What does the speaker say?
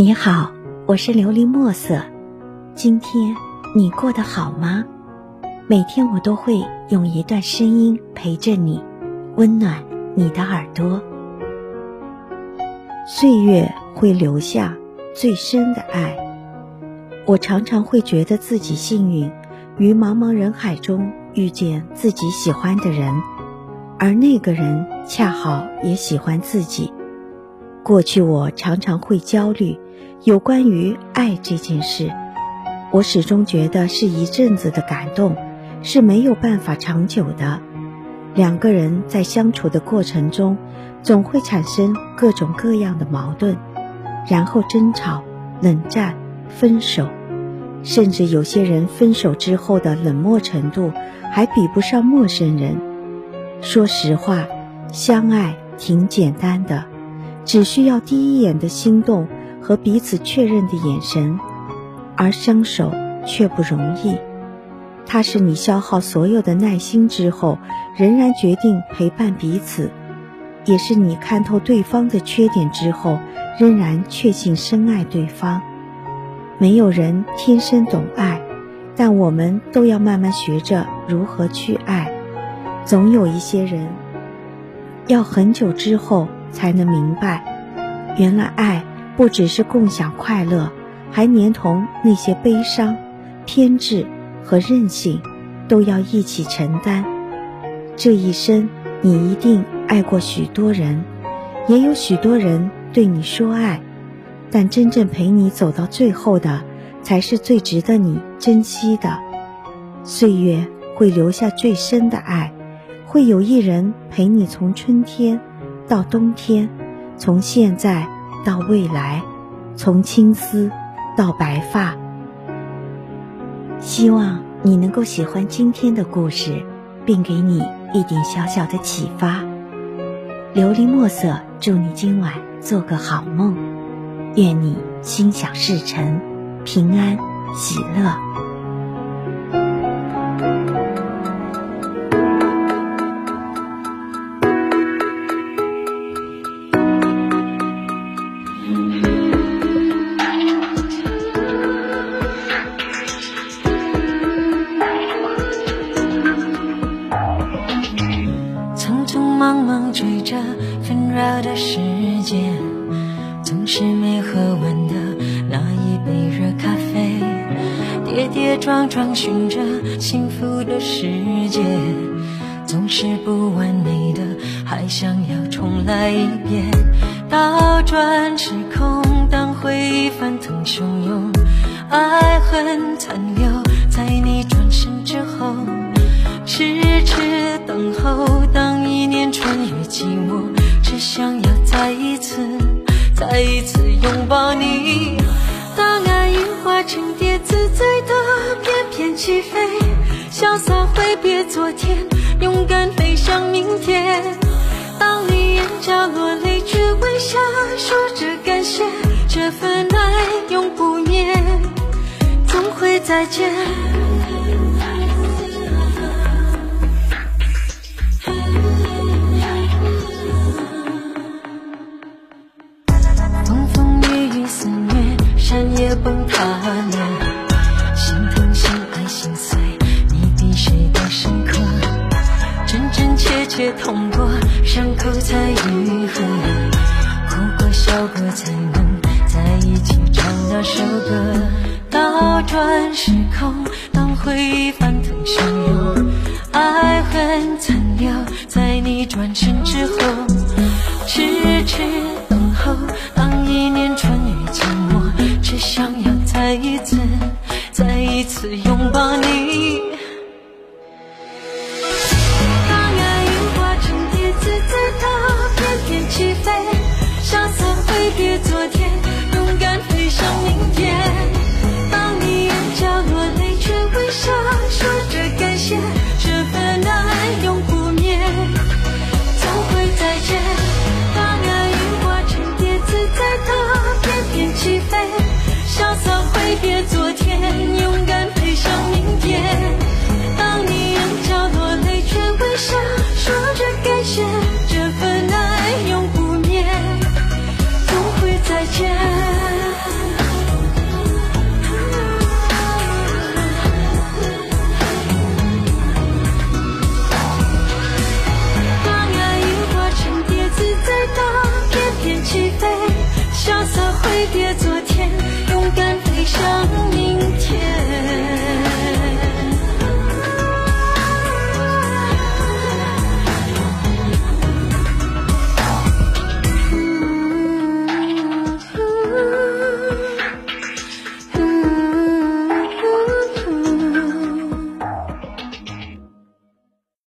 你好，我是琉璃墨色。今天你过得好吗？每天我都会用一段声音陪着你，温暖你的耳朵。岁月会留下最深的爱。我常常会觉得自己幸运，于茫茫人海中遇见自己喜欢的人，而那个人恰好也喜欢自己。过去我常常会焦虑。有关于爱这件事，我始终觉得是一阵子的感动，是没有办法长久的。两个人在相处的过程中，总会产生各种各样的矛盾，然后争吵、冷战、分手，甚至有些人分手之后的冷漠程度还比不上陌生人。说实话，相爱挺简单的，只需要第一眼的心动。和彼此确认的眼神，而相守却不容易。它是你消耗所有的耐心之后，仍然决定陪伴彼此；也是你看透对方的缺点之后，仍然确信深爱对方。没有人天生懂爱，但我们都要慢慢学着如何去爱。总有一些人，要很久之后才能明白，原来爱。不只是共享快乐，还连同那些悲伤、偏执和任性，都要一起承担。这一生，你一定爱过许多人，也有许多人对你说爱，但真正陪你走到最后的，才是最值得你珍惜的。岁月会留下最深的爱，会有一人陪你从春天到冬天，从现在。到未来，从青丝到白发。希望你能够喜欢今天的故事，并给你一点小小的启发。琉璃墨色，祝你今晚做个好梦，愿你心想事成，平安喜乐。茫茫追着纷扰的世界，总是没喝完的那一杯热咖啡，跌跌撞撞寻着幸福的世界，总是不完美的，还想要重来一遍。倒转时空，当回忆翻腾汹涌，爱恨残留在你转身之后，痴痴等候。穿越寂寞，只想要再一次、再一次拥抱你。当爱樱花成蝶，自在的翩翩起飞，潇洒挥别昨天，勇敢飞向明天。当你眼角落泪，却微笑说着感谢，这份爱永不灭，总会再见。也痛过，伤口才愈合，哭过笑过才能在一起唱那首歌。倒转时空，当回忆翻腾汹涌，爱恨残留在你转身之后，痴痴别昨天，勇敢飞向明天。当你眼角落泪，却微笑说着感谢，这份爱永不灭，总会再见。当爱樱花成蝶，自在的翩翩起飞。潇洒挥别昨天，勇敢。